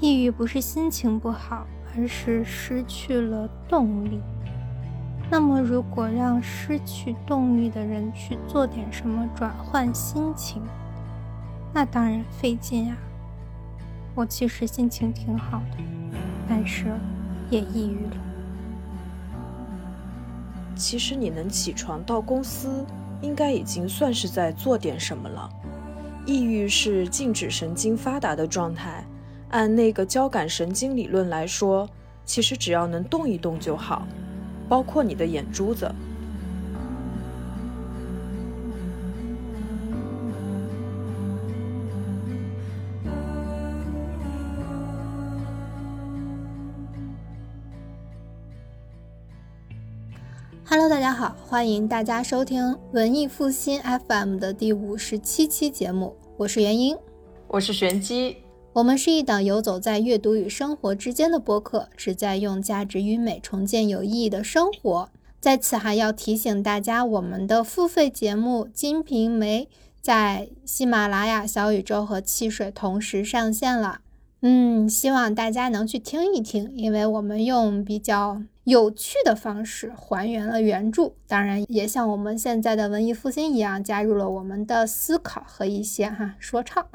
抑郁不是心情不好，而是失去了动力。那么，如果让失去动力的人去做点什么转换心情，那当然费劲啊。我其实心情挺好的，但是也抑郁了。其实你能起床到公司，应该已经算是在做点什么了。抑郁是静止神经发达的状态，按那个交感神经理论来说，其实只要能动一动就好。包括你的眼珠子。Hello，大家好，欢迎大家收听文艺复兴 FM 的第五十七期节目，我是元英，我是玄机。我们是一档游走在阅读与生活之间的播客，旨在用价值与美重建有意义的生活。在此还要提醒大家，我们的付费节目《金瓶梅》在喜马拉雅、小宇宙和汽水同时上线了。嗯，希望大家能去听一听，因为我们用比较。有趣的方式还原了原著，当然也像我们现在的文艺复兴一样，加入了我们的思考和一些哈说唱，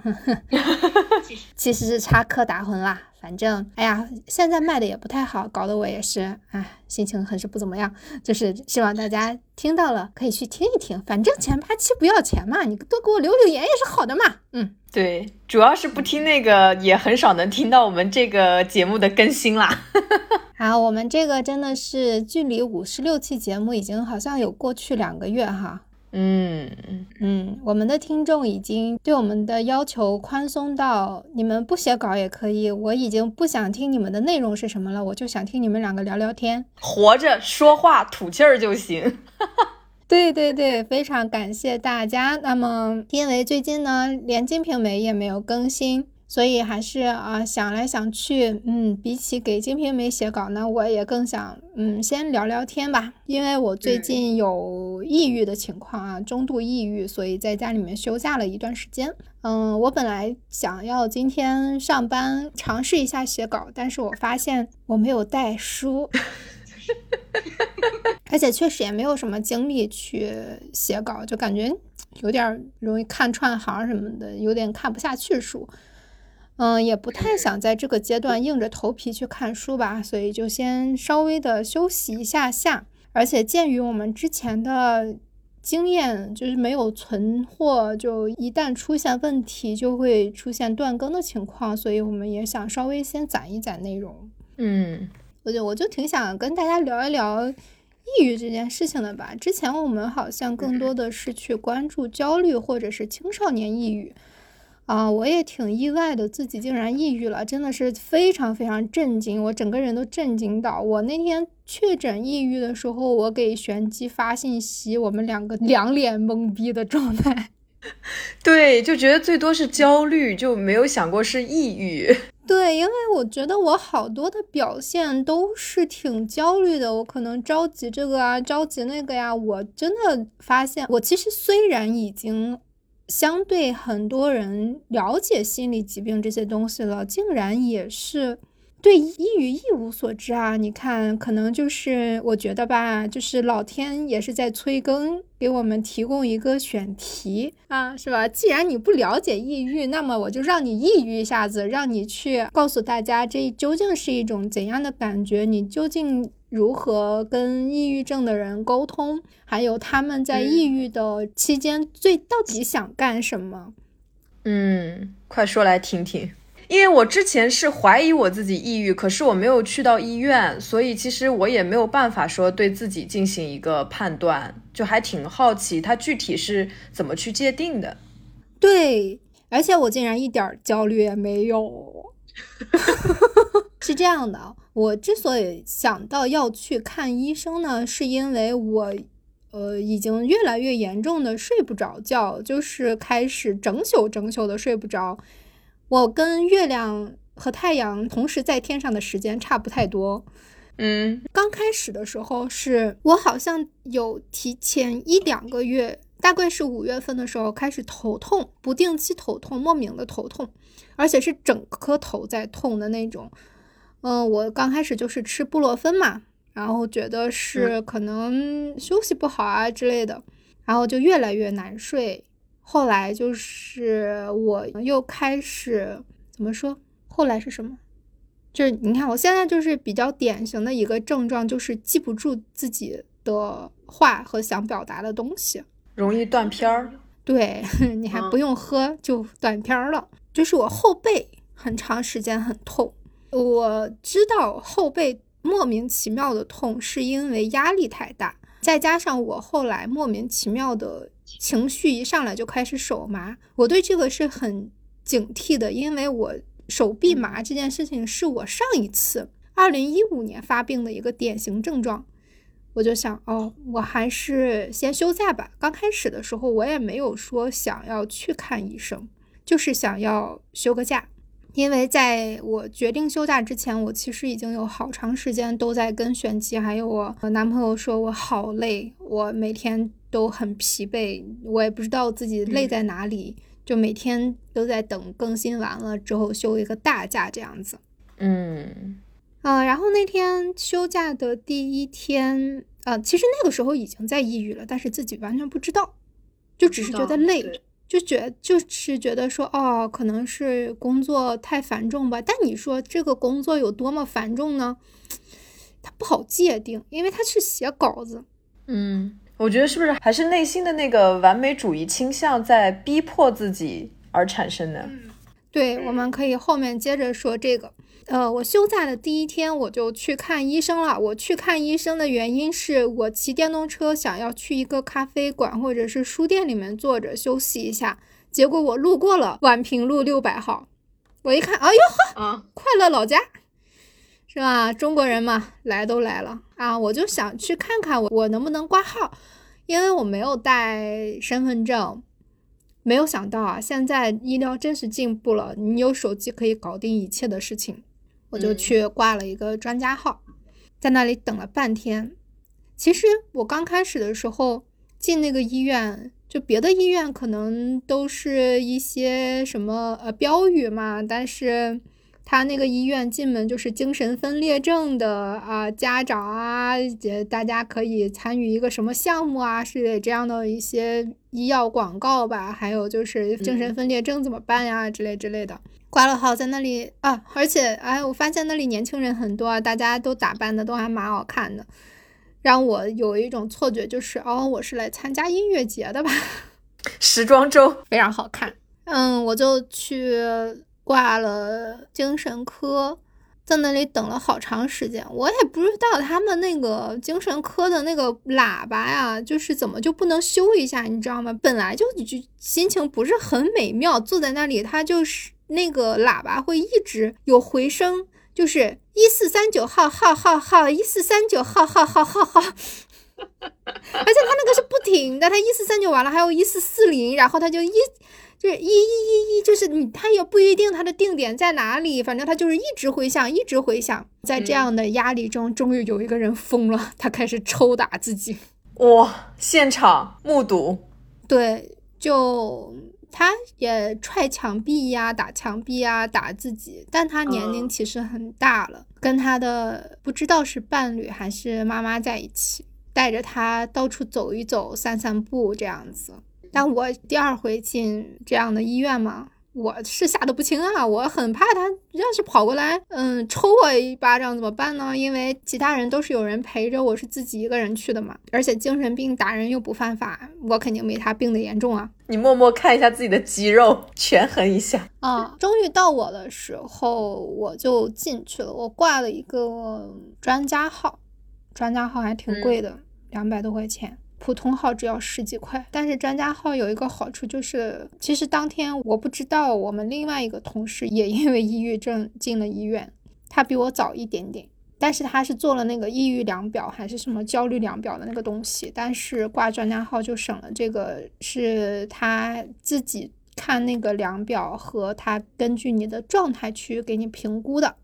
其实是插科打诨啦。反正哎呀，现在卖的也不太好，搞得我也是哎，心情很是不怎么样。就是希望大家听到了可以去听一听，反正前八期不要钱嘛，你多给我留留言也是好的嘛。嗯，对，主要是不听那个也很少能听到我们这个节目的更新啦。好，我们这个真的是距离五十六期节目已经好像有过去两个月哈。嗯嗯，我们的听众已经对我们的要求宽松到，你们不写稿也可以。我已经不想听你们的内容是什么了，我就想听你们两个聊聊天，活着说话吐气儿就行。对对对，非常感谢大家。那么因为最近呢，连《金瓶梅》也没有更新。所以还是啊，想来想去，嗯，比起给《金瓶梅》写稿呢，我也更想，嗯，先聊聊天吧。因为我最近有抑郁的情况啊，中度抑郁，所以在家里面休假了一段时间。嗯，我本来想要今天上班尝试一下写稿，但是我发现我没有带书，而且确实也没有什么精力去写稿，就感觉有点容易看串行什么的，有点看不下去书。嗯，也不太想在这个阶段硬着头皮去看书吧，所以就先稍微的休息一下下。而且鉴于我们之前的经验，就是没有存货，就一旦出现问题就会出现断更的情况，所以我们也想稍微先攒一攒内容。嗯，我就我就挺想跟大家聊一聊抑郁这件事情的吧。之前我们好像更多的是去关注焦虑或者是青少年抑郁。啊，我也挺意外的，自己竟然抑郁了，真的是非常非常震惊，我整个人都震惊到。我那天确诊抑郁的时候，我给玄机发信息，我们两个 两脸懵逼的状态。对，就觉得最多是焦虑，就没有想过是抑郁。对，因为我觉得我好多的表现都是挺焦虑的，我可能着急这个啊，着急那个呀。我真的发现，我其实虽然已经。相对很多人了解心理疾病这些东西了，竟然也是对抑郁一无所知啊！你看，可能就是我觉得吧，就是老天也是在催更，给我们提供一个选题啊，是吧？既然你不了解抑郁，那么我就让你抑郁一下子，让你去告诉大家这究竟是一种怎样的感觉，你究竟。如何跟抑郁症的人沟通？还有他们在抑郁的期间最到底想干什么？嗯，快说来听听。因为我之前是怀疑我自己抑郁，可是我没有去到医院，所以其实我也没有办法说对自己进行一个判断，就还挺好奇他具体是怎么去界定的。对，而且我竟然一点焦虑也没有。是这样的。我之所以想到要去看医生呢，是因为我，呃，已经越来越严重的睡不着觉，就是开始整宿整宿的睡不着。我跟月亮和太阳同时在天上的时间差不太多。嗯，刚开始的时候是我好像有提前一两个月大概是五月份的时候开始头痛，不定期头痛，莫名的头痛，而且是整颗头在痛的那种。嗯，我刚开始就是吃布洛芬嘛，然后觉得是可能休息不好啊之类的，然后就越来越难睡。后来就是我又开始怎么说？后来是什么？就是你看，我现在就是比较典型的一个症状，就是记不住自己的话和想表达的东西，容易断片儿。对 你还不用喝就断片儿了。就是我后背很长时间很痛，我知道后背莫名其妙的痛是因为压力太大，再加上我后来莫名其妙的情绪一上来就开始手麻，我对这个是很警惕的，因为我。手臂麻这件事情是我上一次二零一五年发病的一个典型症状，我就想哦，我还是先休假吧。刚开始的时候我也没有说想要去看医生，就是想要休个假。因为在我决定休假之前，我其实已经有好长时间都在跟玄机还有我男朋友说我好累，我每天都很疲惫，我也不知道自己累在哪里。就每天都在等更新完了之后休一个大假这样子，嗯，啊，然后那天休假的第一天，呃，其实那个时候已经在抑郁了，但是自己完全不知道，就只是觉得累，就觉就是觉得说，哦，可能是工作太繁重吧。但你说这个工作有多么繁重呢？它不好界定，因为它是写稿子，嗯。我觉得是不是还是内心的那个完美主义倾向在逼迫自己而产生的？对，我们可以后面接着说这个。呃，我休假的第一天我就去看医生了。我去看医生的原因是我骑电动车想要去一个咖啡馆或者是书店里面坐着休息一下，结果我路过了宛平路六百号，我一看，哎呦呵，啊快乐老家。是吧？中国人嘛，来都来了啊！我就想去看看我我能不能挂号，因为我没有带身份证。没有想到啊，现在医疗真是进步了，你有手机可以搞定一切的事情。我就去挂了一个专家号，在那里等了半天。其实我刚开始的时候进那个医院，就别的医院可能都是一些什么呃标语嘛，但是。他那个医院进门就是精神分裂症的啊，家长啊，大家可以参与一个什么项目啊，是这样的一些医药广告吧。还有就是精神分裂症怎么办呀，之类之类的。挂了号在那里啊，而且哎，我发现那里年轻人很多啊，大家都打扮的都还蛮好看的，让我有一种错觉，就是哦，我是来参加音乐节的吧？时装周非常好看，嗯，我就去。挂了精神科，在那里等了好长时间。我也不知道他们那个精神科的那个喇叭呀，就是怎么就不能修一下，你知道吗？本来就就心情不是很美妙，坐在那里，他就是那个喇叭会一直有回声，就是一四三九号号号号，一四三九号号号号号，而且他那个是不停的，他一四三九完了还有一四四零，然后他就一。就是一一一一，就是你，他也不一定他的定点在哪里，反正他就是一直回想，一直回想。在这样的压力中，终于有一个人疯了，他开始抽打自己。哇！现场目睹，对，就他也踹墙壁呀，打墙壁啊，打自己。但他年龄其实很大了，跟他的不知道是伴侣还是妈妈在一起，带着他到处走一走，散散步这样子。但我第二回进这样的医院嘛，我是吓得不轻啊！我很怕他要是跑过来，嗯，抽我一巴掌怎么办呢？因为其他人都是有人陪着，我是自己一个人去的嘛。而且精神病打人又不犯法，我肯定没他病的严重啊。你默默看一下自己的肌肉，权衡一下啊。终于到我的时候，我就进去了。我挂了一个专家号，专家号还挺贵的，两百多块钱。普通号只要十几块，但是专家号有一个好处就是，其实当天我不知道我们另外一个同事也因为抑郁症进了医院，他比我早一点点，但是他是做了那个抑郁量表还是什么焦虑量表的那个东西，但是挂专家号就省了这个，是他自己看那个量表和他根据你的状态去给你评估的，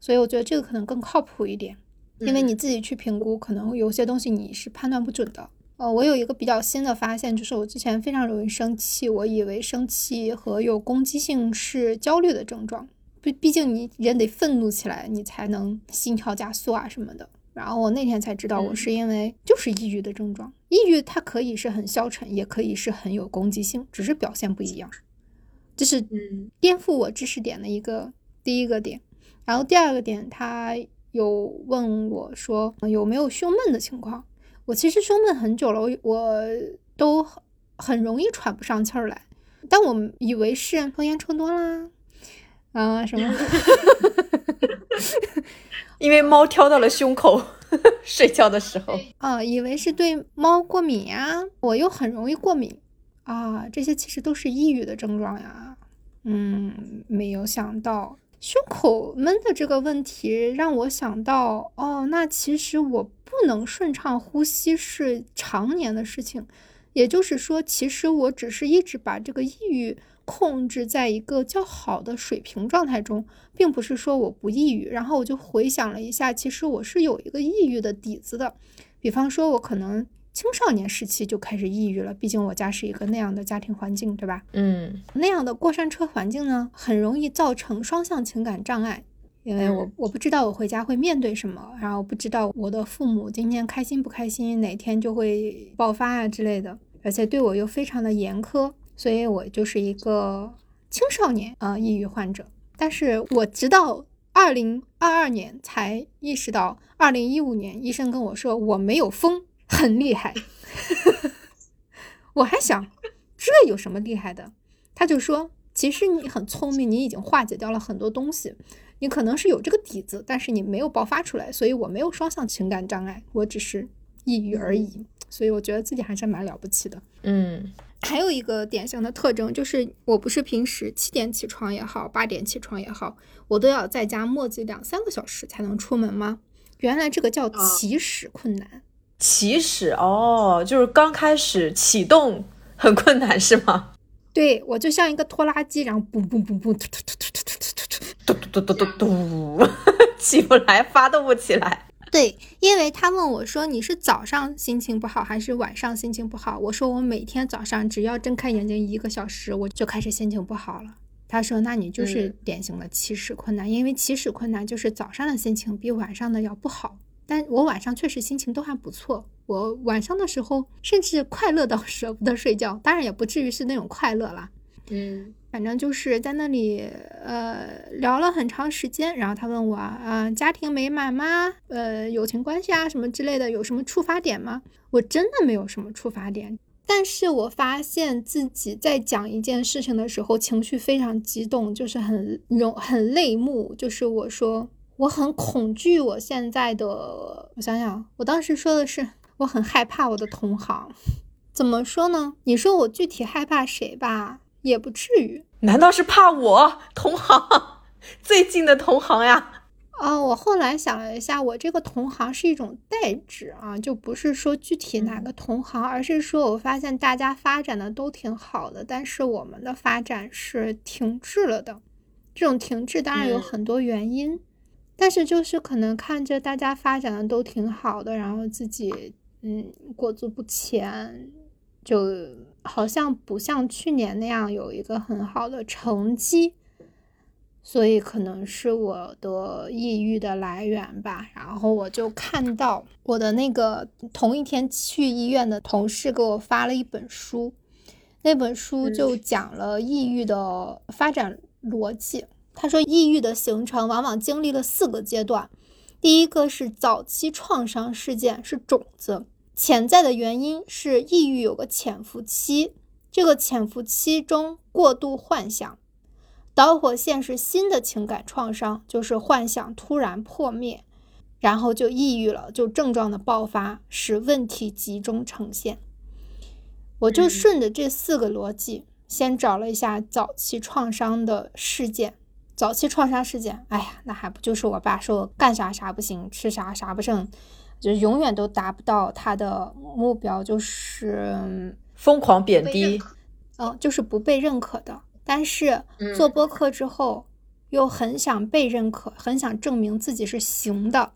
所以我觉得这个可能更靠谱一点，因为你自己去评估，可能有些东西你是判断不准的。呃，我有一个比较新的发现，就是我之前非常容易生气，我以为生气和有攻击性是焦虑的症状。毕毕竟你人得愤怒起来，你才能心跳加速啊什么的。然后我那天才知道，我是因为就是抑郁的症状。抑郁它可以是很消沉，也可以是很有攻击性，只是表现不一样。这是颠覆我知识点的一个第一个点。然后第二个点，他有问我说有没有胸闷的情况。我其实胸闷很久了，我我都很容易喘不上气儿来，但我以为是抽烟抽多啦。啊，什么？因为猫挑到了胸口，睡觉的时候。啊，以为是对猫过敏呀，我又很容易过敏啊，这些其实都是抑郁的症状呀。嗯，没有想到胸口闷的这个问题，让我想到哦，那其实我不能顺畅呼吸是常年的事情，也就是说，其实我只是一直把这个抑郁。控制在一个较好的水平状态中，并不是说我不抑郁。然后我就回想了一下，其实我是有一个抑郁的底子的。比方说，我可能青少年时期就开始抑郁了，毕竟我家是一个那样的家庭环境，对吧？嗯，那样的过山车环境呢，很容易造成双向情感障碍，因为我我不知道我回家会面对什么，然后不知道我的父母今天开心不开心，哪天就会爆发啊之类的，而且对我又非常的严苛。所以我就是一个青少年啊抑郁患者，但是我直到二零二二年才意识到，二零一五年医生跟我说我没有疯，很厉害。我还想这有什么厉害的？他就说，其实你很聪明，你已经化解掉了很多东西，你可能是有这个底子，但是你没有爆发出来，所以我没有双向情感障碍，我只是抑郁而已。所以我觉得自己还是蛮了不起的。嗯。还有一个典型的特征就是，我不是平时七点起床也好，八点起床也好，我都要在家磨叽两三个小时才能出门吗？原来这个叫起始困难。起始哦，就是刚开始启动很困难是吗？对，我就像一个拖拉机，然后嘣嘣嘣嘣，突突突突突突突突突，嘟嘟嘟突嘟嘟，起不来，发动不起来。对，因为他问我说你是早上心情不好还是晚上心情不好，我说我每天早上只要睁开眼睛一个小时，我就开始心情不好了。他说：“那你就是典型的起始困难，因为起始困难就是早上的心情比晚上的要不好。”但我晚上确实心情都还不错，我晚上的时候甚至快乐到 舍不得睡觉，当然也不至于是那种快乐啦。嗯。反正就是在那里，呃，聊了很长时间。然后他问我，啊，家庭美满吗？呃，友情关系啊，什么之类的，有什么触发点吗？我真的没有什么触发点。但是我发现自己在讲一件事情的时候，情绪非常激动，就是很容很泪目。就是我说我很恐惧，我现在的，我想想，我当时说的是我很害怕我的同行。怎么说呢？你说我具体害怕谁吧？也不至于，难道是怕我同行最近的同行呀？啊，我后来想了一下，我这个同行是一种代指啊，就不是说具体哪个同行，而是说我发现大家发展的都挺好的，但是我们的发展是停滞了的。这种停滞当然有很多原因，但是就是可能看着大家发展的都挺好的，然后自己嗯裹足不前，就。好像不像去年那样有一个很好的成绩，所以可能是我的抑郁的来源吧。然后我就看到我的那个同一天去医院的同事给我发了一本书，那本书就讲了抑郁的发展逻辑。他说，抑郁的形成往往经历了四个阶段，第一个是早期创伤事件，是种子。潜在的原因是抑郁有个潜伏期，这个潜伏期中过度幻想，导火线是新的情感创伤，就是幻想突然破灭，然后就抑郁了，就症状的爆发，使问题集中呈现。我就顺着这四个逻辑，先找了一下早期创伤的事件。早期创伤事件，哎呀，那还不就是我爸说我干啥啥不行，吃啥啥不剩。就永远都达不到他的目标，就是疯狂贬低，嗯，就是不被认可的。但是做播客之后，又很想被认可，很想证明自己是行的，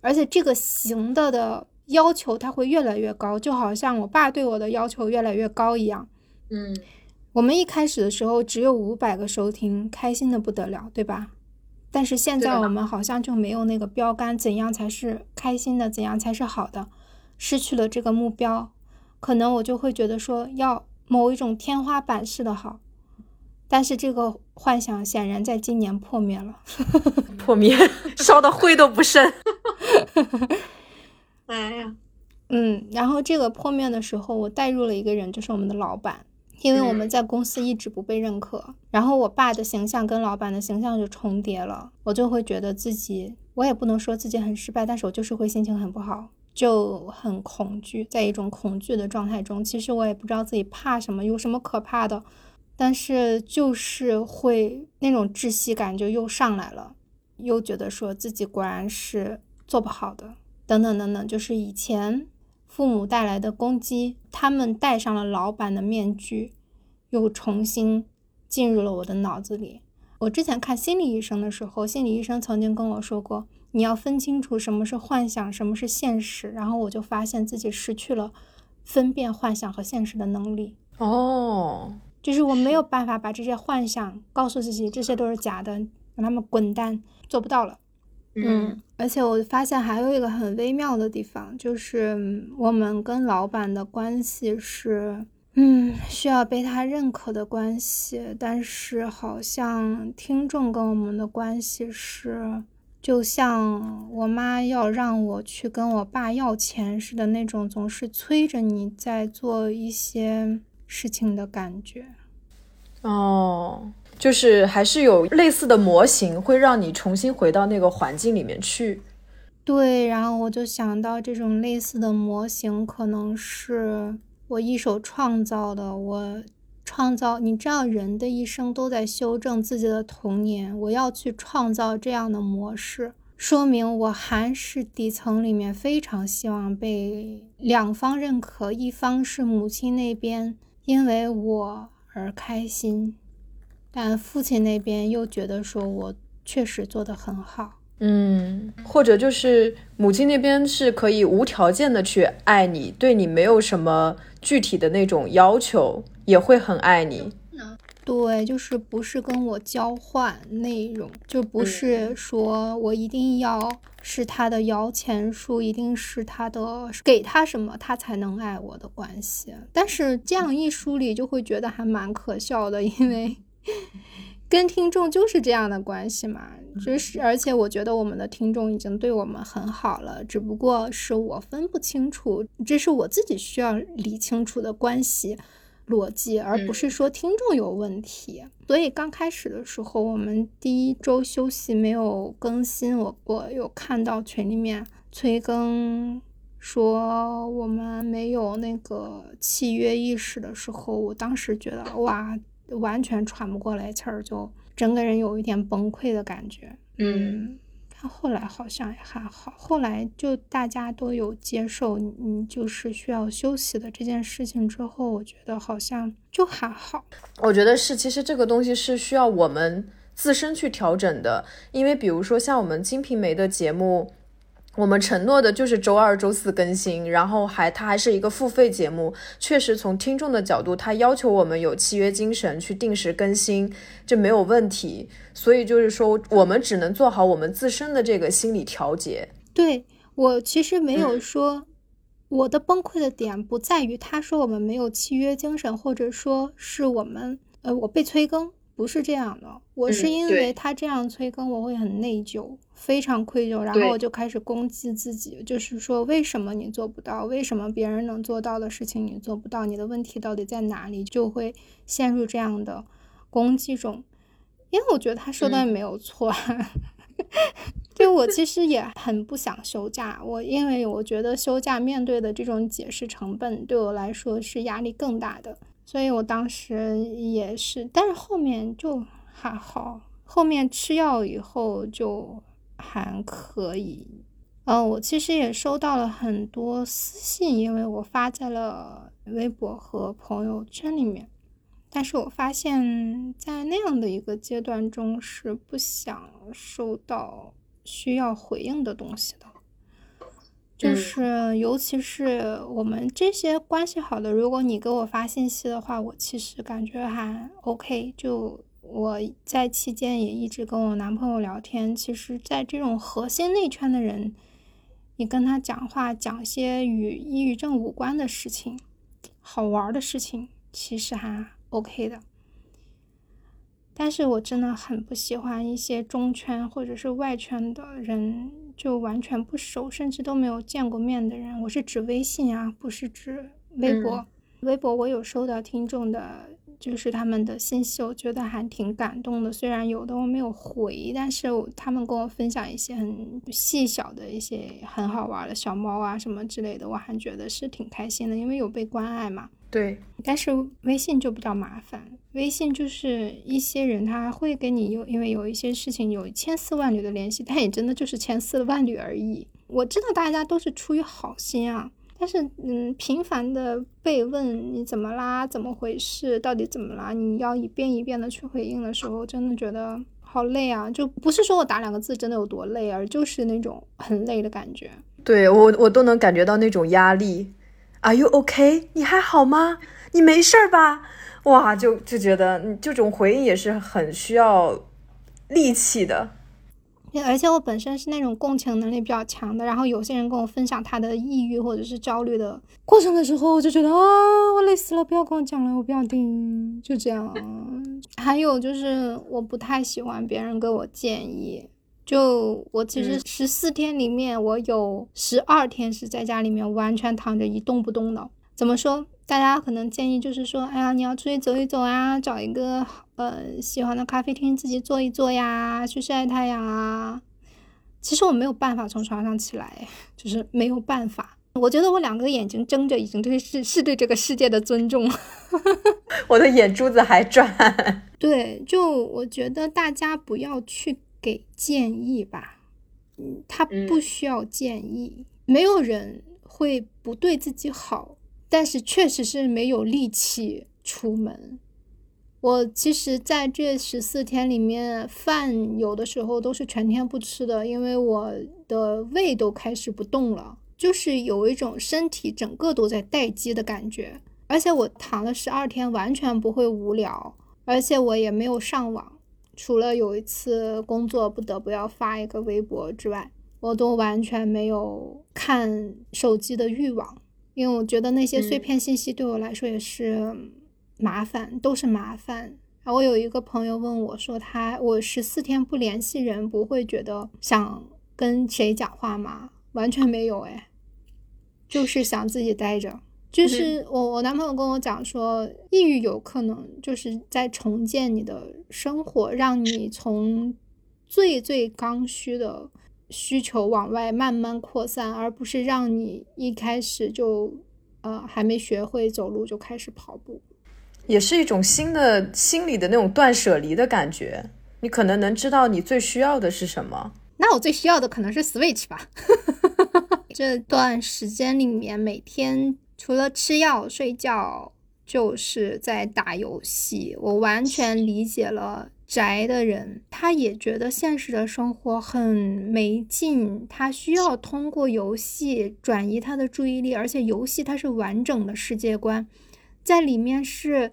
而且这个行的的要求他会越来越高，就好像我爸对我的要求越来越高一样。嗯，我们一开始的时候只有五百个收听，开心的不得了，对吧？但是现在我们好像就没有那个标杆，怎样才是开心的，怎样才是好的？失去了这个目标，可能我就会觉得说要某一种天花板式的好，但是这个幻想显然在今年破灭了，破灭，烧的灰都不剩。哎呀，嗯，然后这个破灭的时候，我带入了一个人，就是我们的老板。因为我们在公司一直不被认可，然后我爸的形象跟老板的形象就重叠了，我就会觉得自己，我也不能说自己很失败，但是我就是会心情很不好，就很恐惧，在一种恐惧的状态中。其实我也不知道自己怕什么，有什么可怕的，但是就是会那种窒息感就又上来了，又觉得说自己果然是做不好的，等等等等，就是以前。父母带来的攻击，他们戴上了老板的面具，又重新进入了我的脑子里。我之前看心理医生的时候，心理医生曾经跟我说过，你要分清楚什么是幻想，什么是现实。然后我就发现自己失去了分辨幻想和现实的能力。哦，就是我没有办法把这些幻想告诉自己，这些都是假的，让他们滚蛋，做不到了。嗯，而且我发现还有一个很微妙的地方，就是我们跟老板的关系是，嗯，需要被他认可的关系，但是好像听众跟我们的关系是，就像我妈要让我去跟我爸要钱似的那种，总是催着你在做一些事情的感觉。哦。就是还是有类似的模型，会让你重新回到那个环境里面去。对，然后我就想到这种类似的模型，可能是我一手创造的。我创造，你知道，人的一生都在修正自己的童年。我要去创造这样的模式，说明我还是底层里面非常希望被两方认可，一方是母亲那边因为我而开心。但父亲那边又觉得说，我确实做得很好，嗯，或者就是母亲那边是可以无条件的去爱你，对你没有什么具体的那种要求，也会很爱你。对，就是不是跟我交换内容，就不是说我一定要是他的摇钱树，一定是他的给他什么他才能爱我的关系。但是这样一梳理，就会觉得还蛮可笑的，因为。跟听众就是这样的关系嘛，就是而且我觉得我们的听众已经对我们很好了，只不过是我分不清楚，这是我自己需要理清楚的关系逻辑，而不是说听众有问题。所以刚开始的时候，我们第一周休息没有更新，我我有看到群里面催更说我们没有那个契约意识的时候，我当时觉得哇。完全喘不过来气儿，就整个人有一点崩溃的感觉。嗯，后来好像也还好，后来就大家都有接受你就是需要休息的这件事情之后，我觉得好像就还好。我觉得是，其实这个东西是需要我们自身去调整的，因为比如说像我们《金瓶梅》的节目。我们承诺的就是周二、周四更新，然后还它还是一个付费节目，确实从听众的角度，他要求我们有契约精神去定时更新，这没有问题。所以就是说，我们只能做好我们自身的这个心理调节。对我其实没有 说我的崩溃的点不在于他说我们没有契约精神，或者说是我们呃我被催更。不是这样的，我是因为他这样催更，我会很内疚，非常愧疚，然后我就开始攻击自己，就是说为什么你做不到，为什么别人能做到的事情你做不到，你的问题到底在哪里，就会陷入这样的攻击中。因为我觉得他说的也没有错，就我其实也很不想休假，我因为我觉得休假面对的这种解释成本对我来说是压力更大的。所以我当时也是，但是后面就还好，后面吃药以后就还可以。嗯，我其实也收到了很多私信，因为我发在了微博和朋友圈里面，但是我发现，在那样的一个阶段中是不想收到需要回应的东西的。就是尤其是我们这些关系好的，如果你给我发信息的话，我其实感觉还 OK。就我在期间也一直跟我男朋友聊天，其实，在这种核心内圈的人，你跟他讲话，讲些与抑郁症无关的事情，好玩的事情，其实还 OK 的。但是我真的很不喜欢一些中圈或者是外圈的人，就完全不熟，甚至都没有见过面的人。我是指微信啊，不是指微博。微博我有收到听众的，就是他们的信息，我觉得还挺感动的。虽然有的我没有回，但是他们跟我分享一些很细小的一些很好玩的小猫啊什么之类的，我还觉得是挺开心的，因为有被关爱嘛。对，但是微信就比较麻烦。微信就是一些人他会跟你有，因为有一些事情有千丝万缕的联系，但也真的就是千丝万缕而已。我知道大家都是出于好心啊，但是嗯，频繁的被问你怎么啦，怎么回事，到底怎么啦，你要一遍一遍的去回应的时候，真的觉得好累啊！就不是说我打两个字真的有多累，而就是那种很累的感觉。对我，我都能感觉到那种压力。Are you OK？你还好吗？你没事吧？哇，就就觉得这种回应也是很需要力气的。而且我本身是那种共情能力比较强的，然后有些人跟我分享他的抑郁或者是焦虑的过程的时候，我就觉得啊，我累死了，不要跟我讲了，我不要听，就这样。还有就是我不太喜欢别人给我建议。就我其实十四天里面，我有十二天是在家里面完全躺着一动不动的。怎么说？大家可能建议就是说，哎呀，你要出去走一走啊，找一个呃喜欢的咖啡厅自己坐一坐呀，去晒太阳啊。其实我没有办法从床上起来，就是没有办法。我觉得我两个眼睛睁着，已经对是是对这个世界的尊重。我的眼珠子还转。对，就我觉得大家不要去。给建议吧，嗯，他不需要建议。没有人会不对自己好，但是确实是没有力气出门。我其实在这十四天里面，饭有的时候都是全天不吃的，因为我的胃都开始不动了，就是有一种身体整个都在待机的感觉。而且我躺了十二天，完全不会无聊，而且我也没有上网。除了有一次工作不得不要发一个微博之外，我都完全没有看手机的欲望，因为我觉得那些碎片信息对我来说也是麻烦，都是麻烦。然后我有一个朋友问我说：“他我十四天不联系人，不会觉得想跟谁讲话吗？”完全没有哎，就是想自己待着。就是我，我男朋友跟我讲说，抑郁有可能就是在重建你的生活，让你从最最刚需的需求往外慢慢扩散，而不是让你一开始就呃还没学会走路就开始跑步，也是一种新的心理的那种断舍离的感觉。你可能能知道你最需要的是什么。那我最需要的可能是 Switch 吧。这段时间里面每天。除了吃药睡觉，就是在打游戏。我完全理解了宅的人，他也觉得现实的生活很没劲，他需要通过游戏转移他的注意力，而且游戏它是完整的世界观，在里面是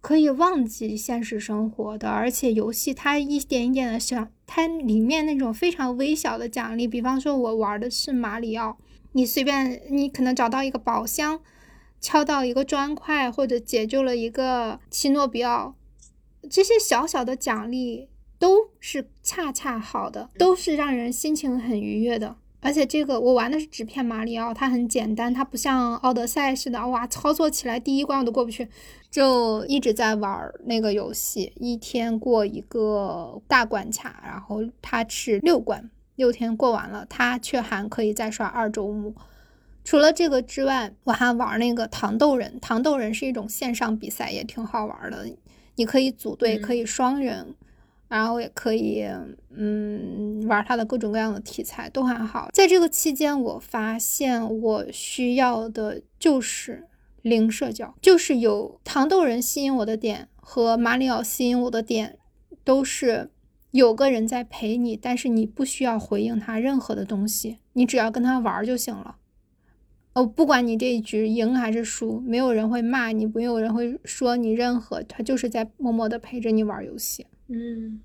可以忘记现实生活的，而且游戏它一点一点的想，它里面那种非常微小的奖励，比方说我玩的是马里奥。你随便，你可能找到一个宝箱，敲到一个砖块，或者解救了一个奇诺比奥，这些小小的奖励都是恰恰好的，都是让人心情很愉悦的。而且这个我玩的是纸片马里奥，它很简单，它不像奥德赛似的，哇，操作起来第一关我都过不去，就一直在玩那个游戏，一天过一个大关卡，然后它是六关。六天过完了，它却还可以再刷二周目。除了这个之外，我还玩那个糖豆人。糖豆人是一种线上比赛，也挺好玩的。你可以组队，可以双人，然后也可以嗯玩它的各种各样的题材，都还好。在这个期间，我发现我需要的就是零社交，就是有糖豆人吸引我的点和马里奥吸引我的点，都是有个人在陪你，但是你不需要回应他任何的东西，你只要跟他玩就行了。哦，不管你这一局赢还是输，没有人会骂你，没有人会说你任何，他就是在默默的陪着你玩游戏。嗯，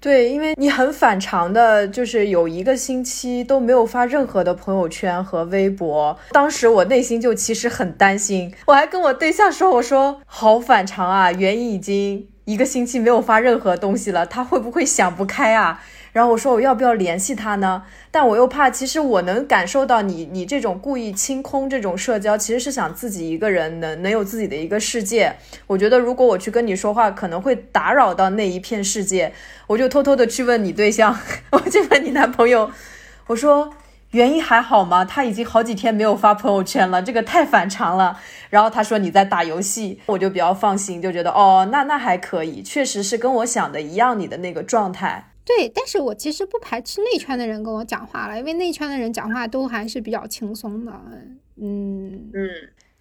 对，因为你很反常的，就是有一个星期都没有发任何的朋友圈和微博。当时我内心就其实很担心，我还跟我对象说：“我说好反常啊，原因已经一个星期没有发任何东西了，他会不会想不开啊？”然后我说：“我要不要联系他呢？”但我又怕，其实我能感受到你，你这种故意清空这种社交，其实是想自己一个人能能有自己的一个世界。我觉得如果我去跟你说话，可能会打扰到那一片世界，我就偷偷的去问你对象，我去问你男朋友，我说原因还好吗？他已经好几天没有发朋友圈了，这个太反常了。然后他说你在打游戏，我就比较放心，就觉得哦，那那还可以，确实是跟我想的一样，你的那个状态。对，但是我其实不排斥内圈的人跟我讲话了，因为内圈的人讲话都还是比较轻松的。嗯嗯，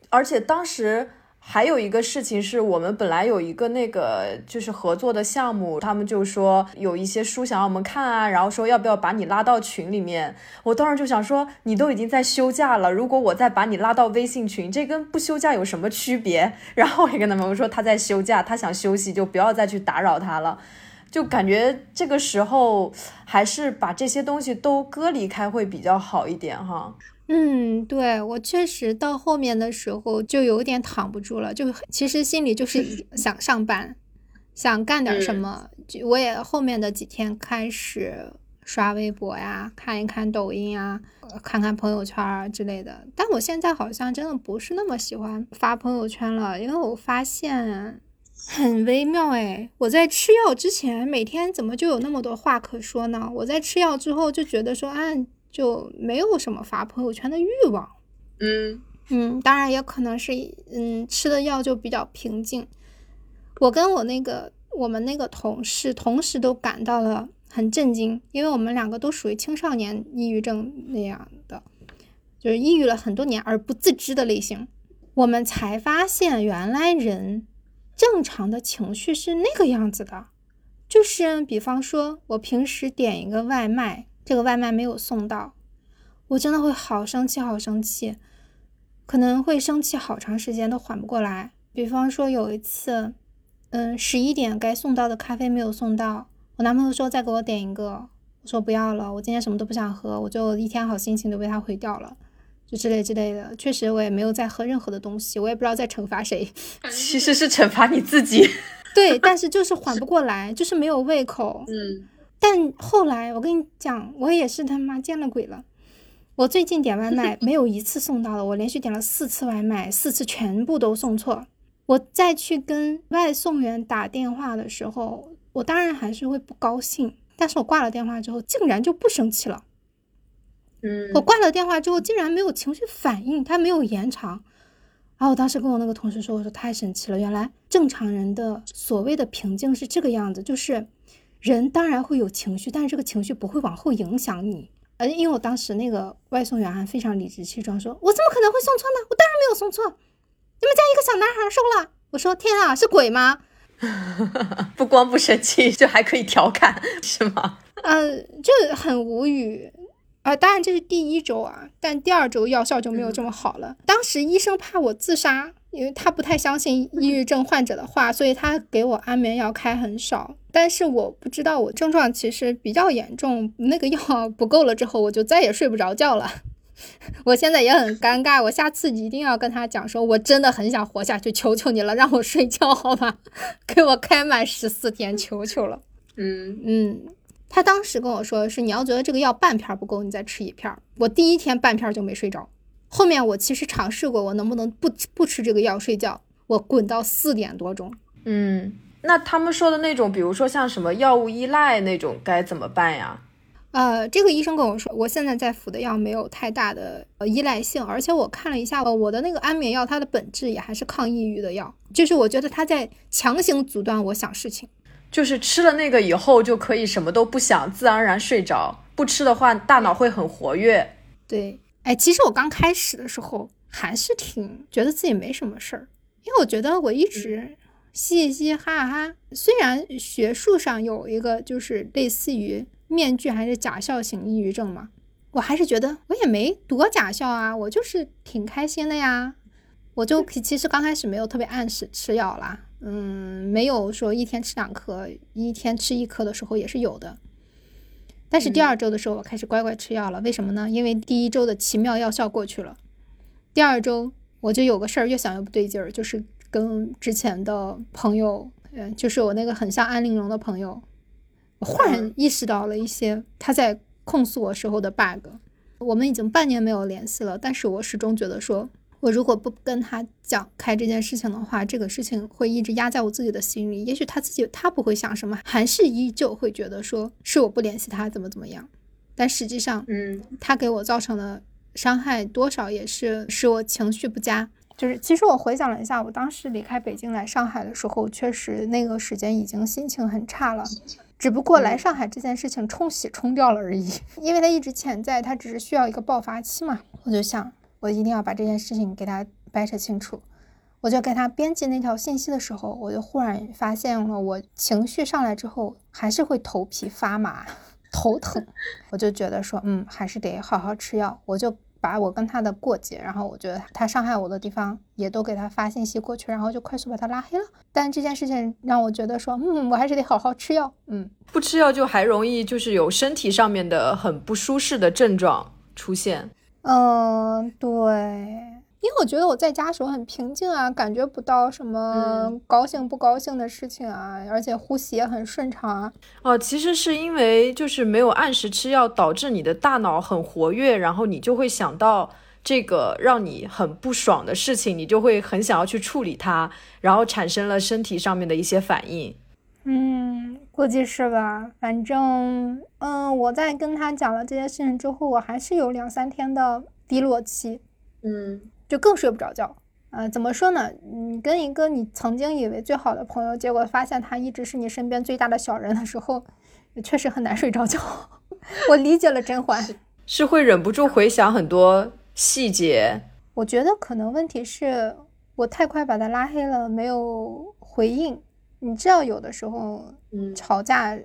而且当时还有一个事情是我们本来有一个那个就是合作的项目，他们就说有一些书想让我们看啊，然后说要不要把你拉到群里面。我当时就想说，你都已经在休假了，如果我再把你拉到微信群，这跟不休假有什么区别？然后我也跟他们说他在休假，他想休息就不要再去打扰他了。就感觉这个时候还是把这些东西都割离开会比较好一点哈。嗯，对我确实到后面的时候就有点躺不住了，就其实心里就是想上班，想干点什么。就我也后面的几天开始刷微博呀，看一看抖音啊，看看朋友圈啊之类的。但我现在好像真的不是那么喜欢发朋友圈了，因为我发现。很微妙哎！我在吃药之前，每天怎么就有那么多话可说呢？我在吃药之后就觉得说，啊，就没有什么发朋友圈的欲望。嗯嗯，当然也可能是，嗯，吃的药就比较平静。我跟我那个我们那个同事同时都感到了很震惊，因为我们两个都属于青少年抑郁症那样的，就是抑郁了很多年而不自知的类型。我们才发现，原来人。正常的情绪是那个样子的，就是比方说，我平时点一个外卖，这个外卖没有送到，我真的会好生气，好生气，可能会生气好长时间都缓不过来。比方说有一次，嗯，十一点该送到的咖啡没有送到，我男朋友说再给我点一个，我说不要了，我今天什么都不想喝，我就一天好心情都被他毁掉了。就之类之类的，确实我也没有在喝任何的东西，我也不知道在惩罚谁。其实是惩罚你自己。对，但是就是缓不过来，就是没有胃口。嗯。但后来我跟你讲，我也是他妈见了鬼了。我最近点外卖 没有一次送到的，我连续点了四次外卖，四次全部都送错。我再去跟外送员打电话的时候，我当然还是会不高兴，但是我挂了电话之后，竟然就不生气了。嗯，我挂了电话之后，竟然没有情绪反应，他没有延长。然后我当时跟我那个同事说：“我说太神奇了，原来正常人的所谓的平静是这个样子，就是人当然会有情绪，但是这个情绪不会往后影响你。而因为我当时那个外送员还非常理直气壮说：‘我怎么可能会送错呢？我当然没有送错，你们家一个小男孩收了。’我说：‘天啊，是鬼吗？’ 不光不生气，就还可以调侃，是吗？呃，就很无语。”啊，当然这是第一周啊，但第二周药效就没有这么好了。当时医生怕我自杀，因为他不太相信抑郁症患者的话，所以他给我安眠药开很少。但是我不知道我症状其实比较严重，那个药 不够了之后，我就再也睡不着觉了。我现在也很尴尬，我下次一定要跟他讲，说我真的很想活下去，求求你了，让我睡觉好吗？给我开满十四天，求求了。嗯嗯。他当时跟我说的是，你要觉得这个药半片不够，你再吃一片。我第一天半片就没睡着，后面我其实尝试过，我能不能不不吃这个药睡觉，我滚到四点多钟。嗯，那他们说的那种，比如说像什么药物依赖那种，该怎么办呀？呃，这个医生跟我说，我现在在服的药没有太大的依赖性，而且我看了一下，我的那个安眠药，它的本质也还是抗抑郁的药，就是我觉得它在强行阻断我想事情。就是吃了那个以后就可以什么都不想，自然而然睡着。不吃的话，大脑会很活跃。对，哎，其实我刚开始的时候还是挺觉得自己没什么事儿，因为我觉得我一直嘻嘻哈哈。虽然学术上有一个就是类似于面具还是假笑型抑郁症嘛，我还是觉得我也没多假笑啊，我就是挺开心的呀。我就其实刚开始没有特别按时吃药啦，嗯，没有说一天吃两颗，一天吃一颗的时候也是有的。但是第二周的时候，我开始乖乖吃药了。为什么呢？因为第一周的奇妙药效过去了，第二周我就有个事儿，越想越不对劲儿，就是跟之前的朋友，嗯，就是我那个很像安陵容的朋友，我忽然意识到了一些他在控诉我时候的 bug。我们已经半年没有联系了，但是我始终觉得说。我如果不跟他讲开这件事情的话，这个事情会一直压在我自己的心里。也许他自己他不会想什么，还是依旧会觉得说是我不联系他怎么怎么样。但实际上，嗯，他给我造成的伤害多少也是使我情绪不佳。就是其实我回想了一下，我当时离开北京来上海的时候，确实那个时间已经心情很差了。只不过来上海这件事情冲洗冲掉了而已，因为他一直潜在，他只是需要一个爆发期嘛。我就想。我一定要把这件事情给他掰扯清楚。我就给他编辑那条信息的时候，我就忽然发现了，我情绪上来之后还是会头皮发麻、头疼。我就觉得说，嗯，还是得好好吃药。我就把我跟他的过节，然后我觉得他伤害我的地方也都给他发信息过去，然后就快速把他拉黑了。但这件事情让我觉得说，嗯，我还是得好好吃药。嗯，不吃药就还容易就是有身体上面的很不舒适的症状出现。嗯，对，因为我觉得我在家时候很平静啊，感觉不到什么高兴不高兴的事情啊，而且呼吸也很顺畅啊。哦，其实是因为就是没有按时吃药，导致你的大脑很活跃，然后你就会想到这个让你很不爽的事情，你就会很想要去处理它，然后产生了身体上面的一些反应。嗯，估计是吧。反正，嗯，我在跟他讲了这些事情之后，我还是有两三天的低落期，嗯，就更睡不着觉。呃，怎么说呢？你跟一个你曾经以为最好的朋友，结果发现他一直是你身边最大的小人的时候，也确实很难睡着觉。我理解了甄嬛，是会忍不住回想很多细节。我觉得可能问题是我太快把他拉黑了，没有回应。你知道，有的时候，嗯，吵架，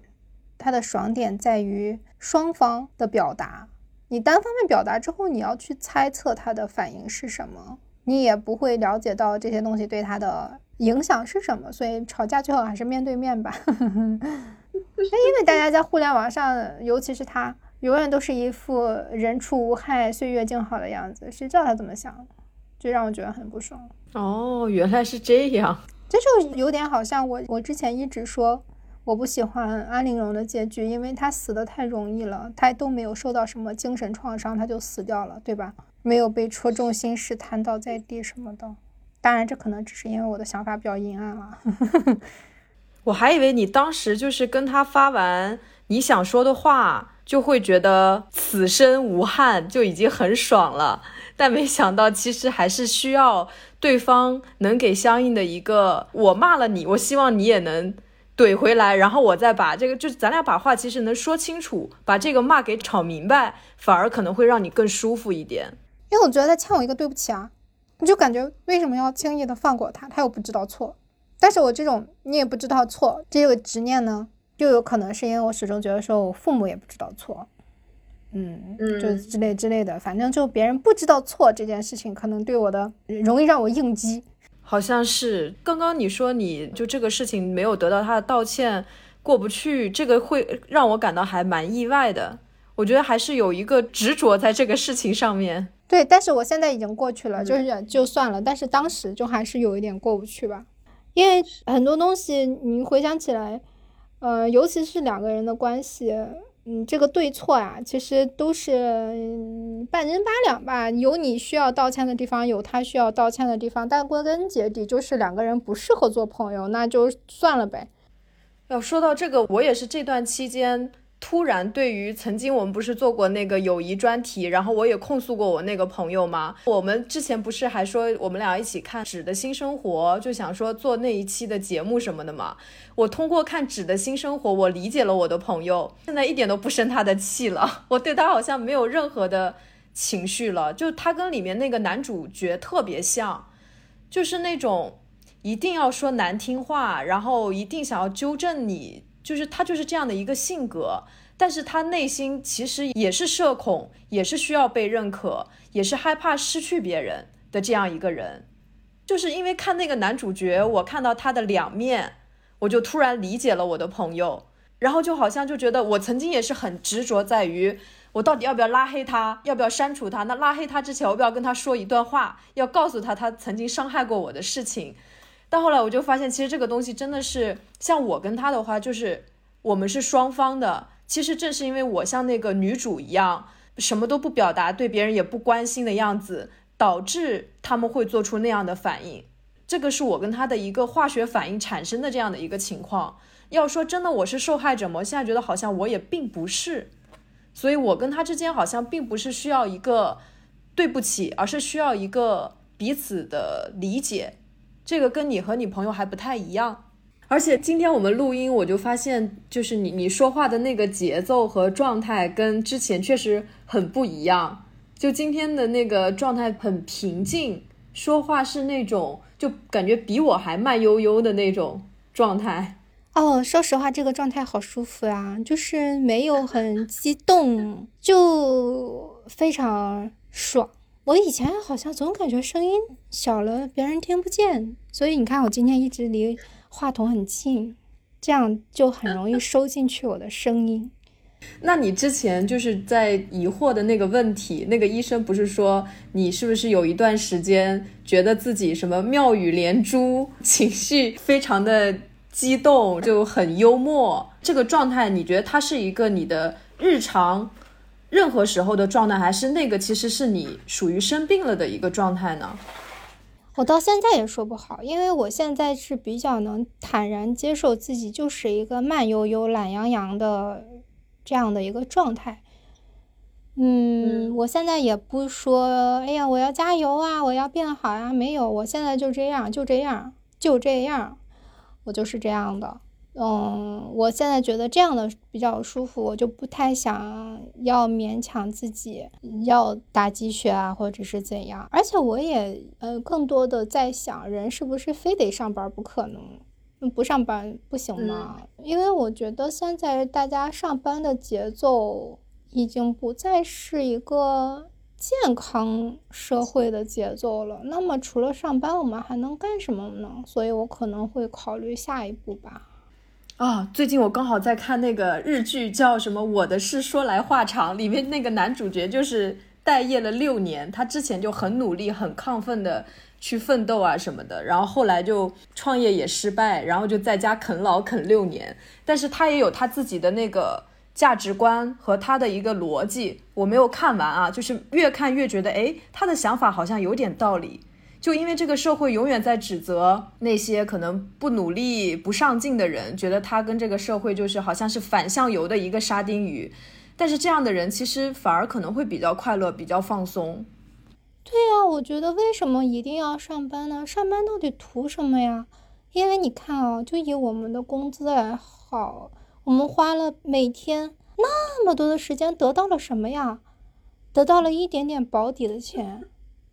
它的爽点在于双方的表达。你单方面表达之后，你要去猜测他的反应是什么，你也不会了解到这些东西对他的影响是什么。所以吵架最好还是面对面吧。那因为大家在互联网上，尤其是他，永远都是一副人畜无害、岁月静好的样子，谁知道他怎么想？就让我觉得很不爽。哦，原来是这样。这就有点好像我，我之前一直说我不喜欢安陵容的结局，因为她死的太容易了，她都没有受到什么精神创伤，她就死掉了，对吧？没有被戳中心事，瘫倒在地什么的。当然，这可能只是因为我的想法比较阴暗了。我还以为你当时就是跟他发完你想说的话，就会觉得此生无憾，就已经很爽了。但没想到，其实还是需要对方能给相应的一个，我骂了你，我希望你也能怼回来，然后我再把这个，就是咱俩把话其实能说清楚，把这个骂给吵明白，反而可能会让你更舒服一点。因为我觉得他欠我一个对不起啊，你就感觉为什么要轻易的放过他？他又不知道错，但是我这种你也不知道错，这个执念呢，就有可能是因为我始终觉得说我父母也不知道错。嗯，就之类之类的，反正就别人不知道错这件事情，可能对我的容易让我应激。好像是刚刚你说你就这个事情没有得到他的道歉，过不去，这个会让我感到还蛮意外的。我觉得还是有一个执着在这个事情上面。对，但是我现在已经过去了，就是就算了。但是当时就还是有一点过不去吧，因为很多东西你回想起来，呃，尤其是两个人的关系。嗯，这个对错啊，其实都是半斤八两吧。有你需要道歉的地方，有他需要道歉的地方，但归根结底就是两个人不适合做朋友，那就算了呗。要说到这个，我也是这段期间。突然，对于曾经我们不是做过那个友谊专题，然后我也控诉过我那个朋友吗？我们之前不是还说我们俩一起看《纸的新生活》，就想说做那一期的节目什么的嘛。我通过看《纸的新生活》，我理解了我的朋友，现在一点都不生他的气了。我对他好像没有任何的情绪了，就他跟里面那个男主角特别像，就是那种。一定要说难听话，然后一定想要纠正你，就是他就是这样的一个性格。但是他内心其实也是社恐，也是需要被认可，也是害怕失去别人的这样一个人。就是因为看那个男主角，我看到他的两面，我就突然理解了我的朋友，然后就好像就觉得我曾经也是很执着在于，我到底要不要拉黑他，要不要删除他？那拉黑他之前，我不要跟他说一段话，要告诉他他曾经伤害过我的事情。但后来我就发现，其实这个东西真的是像我跟他的话，就是我们是双方的。其实正是因为我像那个女主一样，什么都不表达，对别人也不关心的样子，导致他们会做出那样的反应。这个是我跟他的一个化学反应产生的这样的一个情况。要说真的，我是受害者吗？现在觉得好像我也并不是。所以我跟他之间好像并不是需要一个对不起，而是需要一个彼此的理解。这个跟你和你朋友还不太一样。而且今天我们录音，我就发现，就是你你说话的那个节奏和状态跟之前确实很不一样。就今天的那个状态很平静，说话是那种就感觉比我还慢悠悠的那种状态。哦，说实话，这个状态好舒服呀，就是没有很激动，就非常爽。我以前好像总感觉声音小了，别人听不见，所以你看，我今天一直离。话筒很近，这样就很容易收进去我的声音。那你之前就是在疑惑的那个问题，那个医生不是说你是不是有一段时间觉得自己什么妙语连珠，情绪非常的激动，就很幽默？这个状态，你觉得它是一个你的日常任何时候的状态，还是那个其实是你属于生病了的一个状态呢？我到现在也说不好，因为我现在是比较能坦然接受自己就是一个慢悠悠、懒洋洋的这样的一个状态。嗯，我现在也不说，哎呀，我要加油啊，我要变好呀，没有，我现在就这样，就这样，就这样，我就是这样的。嗯，我现在觉得这样的比较舒服，我就不太想要勉强自己要打鸡血啊，或者是怎样。而且我也呃，更多的在想，人是不是非得上班不可能？不上班不行吗？因为我觉得现在大家上班的节奏已经不再是一个健康社会的节奏了。那么除了上班，我们还能干什么呢？所以我可能会考虑下一步吧。啊，最近我刚好在看那个日剧，叫什么《我的事说来话长》，里面那个男主角就是待业了六年，他之前就很努力、很亢奋的去奋斗啊什么的，然后后来就创业也失败，然后就在家啃老啃六年，但是他也有他自己的那个价值观和他的一个逻辑，我没有看完啊，就是越看越觉得，哎，他的想法好像有点道理。就因为这个社会永远在指责那些可能不努力、不上进的人，觉得他跟这个社会就是好像是反向游的一个沙丁鱼。但是这样的人其实反而可能会比较快乐、比较放松。对呀，我觉得为什么一定要上班呢？上班到底图什么呀？因为你看啊，就以我们的工资来好，我们花了每天那么多的时间，得到了什么呀？得到了一点点保底的钱，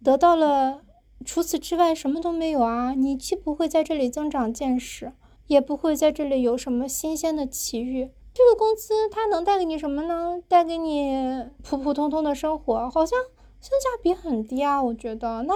得到了。除此之外什么都没有啊！你既不会在这里增长见识，也不会在这里有什么新鲜的奇遇。这个工资它能带给你什么呢？带给你普普通通的生活，好像性价比很低啊！我觉得，那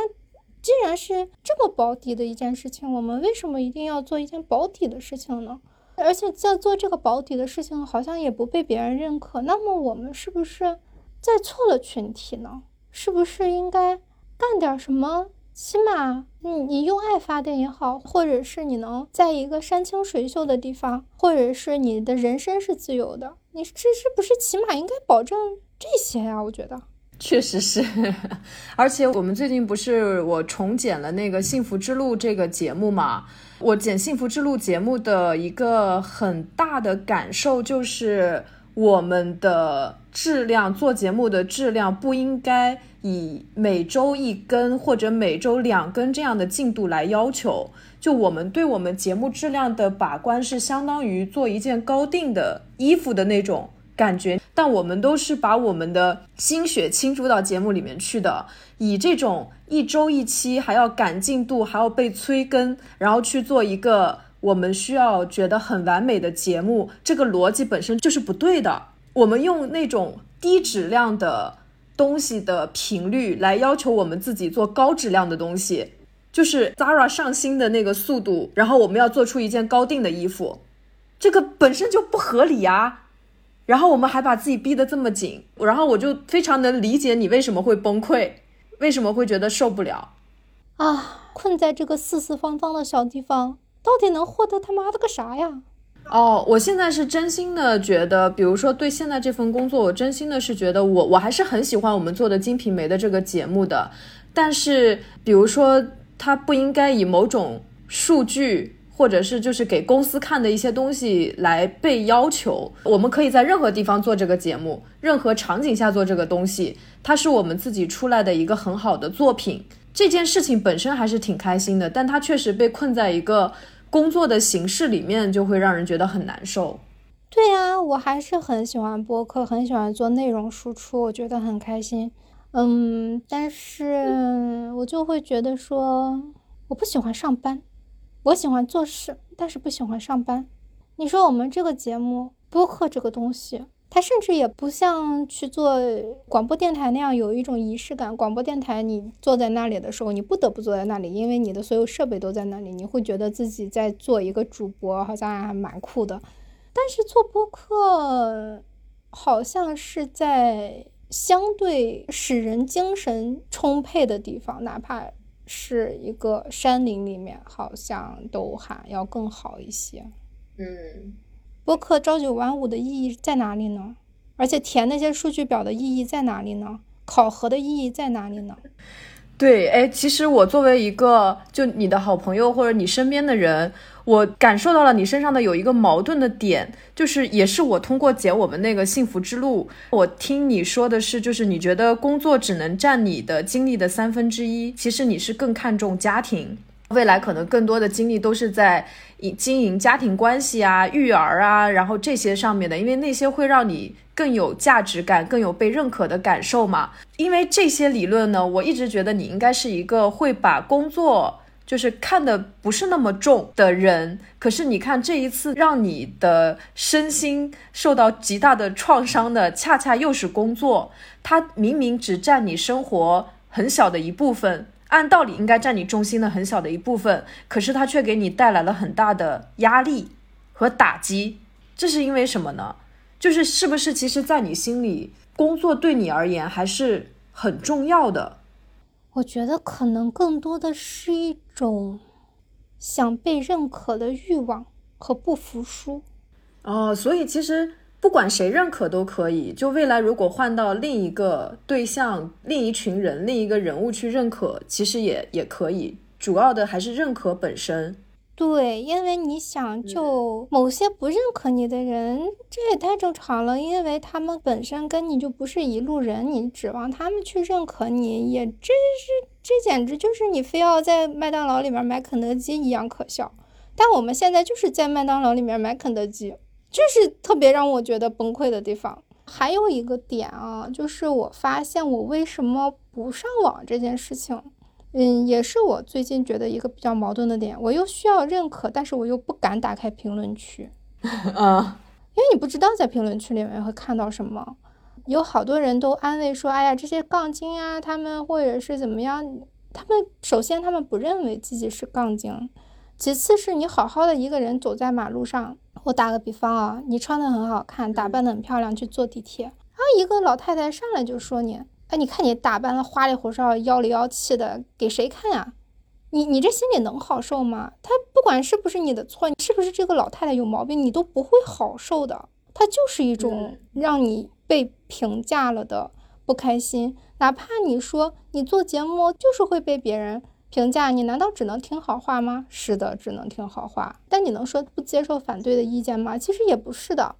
既然是这么保底的一件事情，我们为什么一定要做一件保底的事情呢？而且在做这个保底的事情，好像也不被别人认可。那么我们是不是在错了群体呢？是不是应该干点什么？起码，你你用爱发电也好，或者是你能在一个山清水秀的地方，或者是你的人身是自由的，你这是不是起码应该保证这些呀？我觉得确实是，而且我们最近不是我重剪了那个《幸福之路》这个节目嘛？我剪《幸福之路》节目的一个很大的感受就是，我们的质量做节目的质量不应该。以每周一根或者每周两根这样的进度来要求，就我们对我们节目质量的把关是相当于做一件高定的衣服的那种感觉，但我们都是把我们的心血倾注到节目里面去的，以这种一周一期还要赶进度，还要被催更，然后去做一个我们需要觉得很完美的节目，这个逻辑本身就是不对的。我们用那种低质量的东西的频率来要求我们自己做高质量的东西。就是 Zara 上新的那个速度，然后我们要做出一件高定的衣服，这个本身就不合理啊。然后我们还把自己逼得这么紧，然后我就非常能理解你为什么会崩溃，为什么会觉得受不了啊？困在这个四四方方的小地方，到底能获得他妈的个啥呀？哦，我现在是真心的觉得，比如说对现在这份工作，我真心的是觉得我我还是很喜欢我们做的《金瓶梅》的这个节目的，但是比如说。它不应该以某种数据，或者是就是给公司看的一些东西来被要求。我们可以在任何地方做这个节目，任何场景下做这个东西，它是我们自己出来的一个很好的作品。这件事情本身还是挺开心的，但它确实被困在一个工作的形式里面，就会让人觉得很难受。对呀，我还是很喜欢播客，很喜欢做内容输出，我觉得很开心。嗯，但是我就会觉得说，我不喜欢上班，我喜欢做事，但是不喜欢上班。你说我们这个节目播客这个东西，它甚至也不像去做广播电台那样有一种仪式感。广播电台你坐在那里的时候，你不得不坐在那里，因为你的所有设备都在那里，你会觉得自己在做一个主播，好像还蛮酷的。但是做播客，好像是在。相对使人精神充沛的地方，哪怕是一个山林里面，好像都还要更好一些。嗯，播客朝九晚五的意义在哪里呢？而且填那些数据表的意义在哪里呢？考核的意义在哪里呢？对，哎，其实我作为一个就你的好朋友或者你身边的人。我感受到了你身上的有一个矛盾的点，就是也是我通过解我们那个幸福之路，我听你说的是，就是你觉得工作只能占你的精力的三分之一，其实你是更看重家庭，未来可能更多的精力都是在经营家庭关系啊、育儿啊，然后这些上面的，因为那些会让你更有价值感、更有被认可的感受嘛。因为这些理论呢，我一直觉得你应该是一个会把工作。就是看的不是那么重的人，可是你看这一次让你的身心受到极大的创伤的，恰恰又是工作。它明明只占你生活很小的一部分，按道理应该占你重心的很小的一部分，可是它却给你带来了很大的压力和打击。这是因为什么呢？就是是不是其实，在你心里，工作对你而言还是很重要的？我觉得可能更多的是一种想被认可的欲望和不服输。哦，所以其实不管谁认可都可以。就未来如果换到另一个对象、另一群人、另一个人物去认可，其实也也可以。主要的还是认可本身。对，因为你想，就某些不认可你的人，这也太正常了，因为他们本身跟你就不是一路人，你指望他们去认可你，也这是这简直就是你非要在麦当劳里面买肯德基一样可笑。但我们现在就是在麦当劳里面买肯德基，这是特别让我觉得崩溃的地方。还有一个点啊，就是我发现我为什么不上网这件事情。嗯，也是我最近觉得一个比较矛盾的点，我又需要认可，但是我又不敢打开评论区，啊，因为你不知道在评论区里面会看到什么。有好多人都安慰说，哎呀，这些杠精啊，他们或者是怎么样，他们首先他们不认为自己是杠精，其次是你好好的一个人走在马路上，我打个比方啊，你穿的很好看，打扮的很漂亮，去坐地铁，然后一个老太太上来就说你。哎，你看你打扮的花里胡哨、妖里妖气的，给谁看呀？你你这心里能好受吗？他不管是不是你的错，是不是这个老太太有毛病，你都不会好受的。他就是一种让你被评价了的不开心。哪怕你说你做节目就是会被别人评价，你难道只能听好话吗？是的，只能听好话。但你能说不接受反对的意见吗？其实也不是的。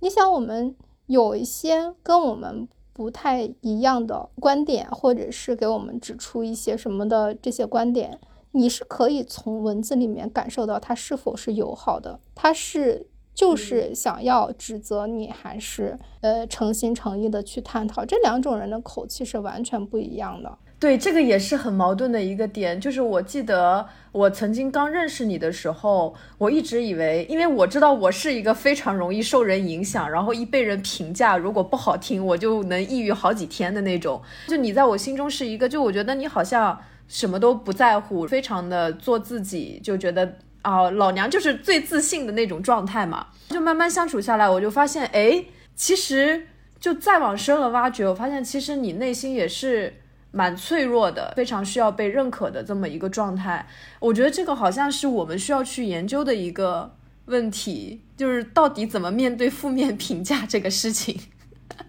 你想，我们有一些跟我们。不太一样的观点，或者是给我们指出一些什么的这些观点，你是可以从文字里面感受到他是否是友好的，他是就是想要指责你，还是呃诚心诚意的去探讨？这两种人的口气是完全不一样的。对，这个也是很矛盾的一个点。就是我记得我曾经刚认识你的时候，我一直以为，因为我知道我是一个非常容易受人影响，然后一被人评价如果不好听，我就能抑郁好几天的那种。就你在我心中是一个，就我觉得你好像什么都不在乎，非常的做自己，就觉得啊，老娘就是最自信的那种状态嘛。就慢慢相处下来，我就发现，哎，其实就再往深了挖掘，我发现其实你内心也是。蛮脆弱的，非常需要被认可的这么一个状态。我觉得这个好像是我们需要去研究的一个问题，就是到底怎么面对负面评价这个事情。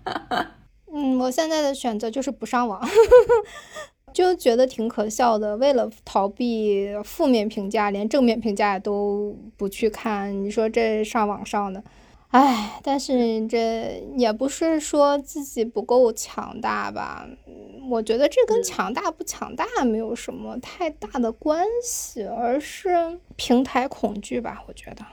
嗯，我现在的选择就是不上网，就觉得挺可笑的。为了逃避负面评价，连正面评价都不去看。你说这上网上的？唉，但是这也不是说自己不够强大吧？我觉得这跟强大不强大没有什么太大的关系，而是平台恐惧吧。我觉得，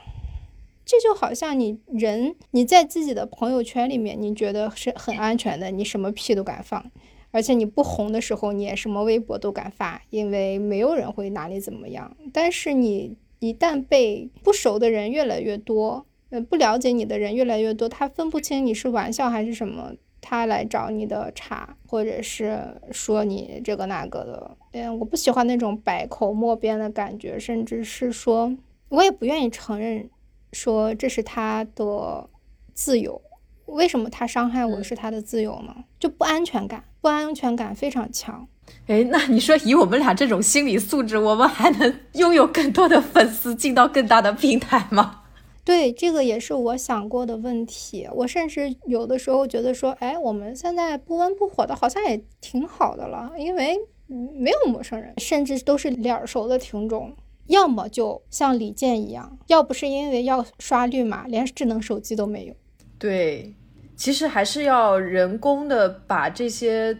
这就好像你人你在自己的朋友圈里面，你觉得是很安全的，你什么屁都敢放，而且你不红的时候，你也什么微博都敢发，因为没有人会拿你怎么样。但是你一旦被不熟的人越来越多，呃，不了解你的人越来越多，他分不清你是玩笑还是什么，他来找你的茬，或者是说你这个那个的。嗯，我不喜欢那种百口莫辩的感觉，甚至是说，我也不愿意承认，说这是他的自由。为什么他伤害我是他的自由呢？就不安全感，不安全感非常强。哎，那你说以我们俩这种心理素质，我们还能拥有更多的粉丝，进到更大的平台吗？对，这个也是我想过的问题。我甚至有的时候觉得说，哎，我们现在不温不火的，好像也挺好的了，因为没有陌生人，甚至都是脸熟的听众。要么就像李健一样，要不是因为要刷绿码，连智能手机都没有。对，其实还是要人工的把这些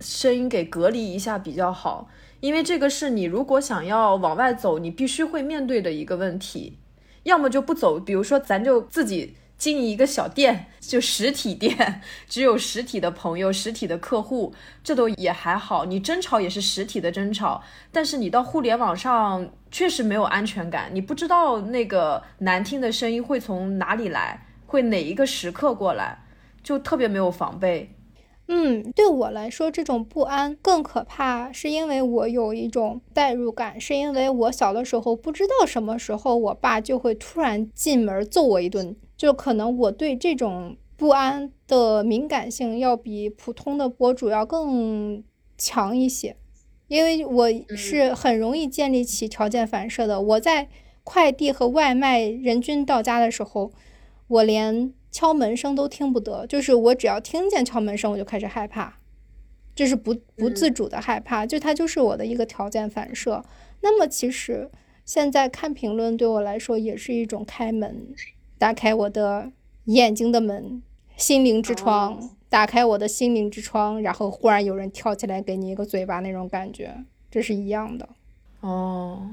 声音给隔离一下比较好，因为这个是你如果想要往外走，你必须会面对的一个问题。要么就不走，比如说咱就自己经营一个小店，就实体店，只有实体的朋友、实体的客户，这都也还好。你争吵也是实体的争吵，但是你到互联网上确实没有安全感，你不知道那个难听的声音会从哪里来，会哪一个时刻过来，就特别没有防备。嗯，对我来说，这种不安更可怕，是因为我有一种代入感，是因为我小的时候不知道什么时候我爸就会突然进门揍我一顿，就可能我对这种不安的敏感性要比普通的博主要更强一些，因为我是很容易建立起条件反射的。我在快递和外卖人均到家的时候，我连。敲门声都听不得，就是我只要听见敲门声，我就开始害怕，就是不不自主的害怕，就它就是我的一个条件反射。那么其实现在看评论对我来说也是一种开门，打开我的眼睛的门，心灵之窗，打开我的心灵之窗，然后忽然有人跳起来给你一个嘴巴那种感觉，这是一样的。哦，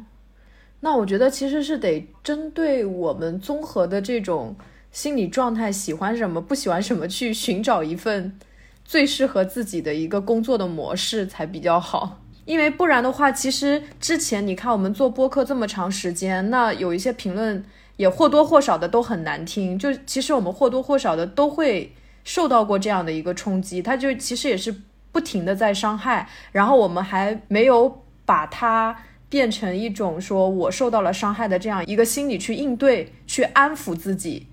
那我觉得其实是得针对我们综合的这种。心理状态喜欢什么，不喜欢什么，去寻找一份最适合自己的一个工作的模式才比较好。因为不然的话，其实之前你看我们做播客这么长时间，那有一些评论也或多或少的都很难听。就其实我们或多或少的都会受到过这样的一个冲击，它就其实也是不停的在伤害。然后我们还没有把它变成一种说我受到了伤害的这样一个心理去应对，去安抚自己。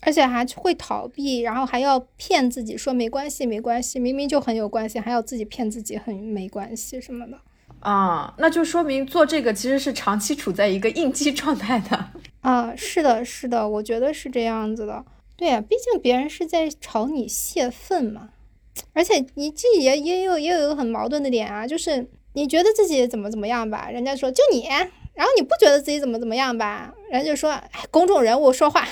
而且还会逃避，然后还要骗自己说没关系，没关系，明明就很有关系，还要自己骗自己很没关系什么的啊，那就说明做这个其实是长期处在一个应激状态的 啊，是的，是的，我觉得是这样子的。对呀，毕竟别人是在朝你泄愤嘛，而且你自己也也有也有一个很矛盾的点啊，就是你觉得自己怎么怎么样吧，人家说就你，然后你不觉得自己怎么怎么样吧，人家就说公众人物说话。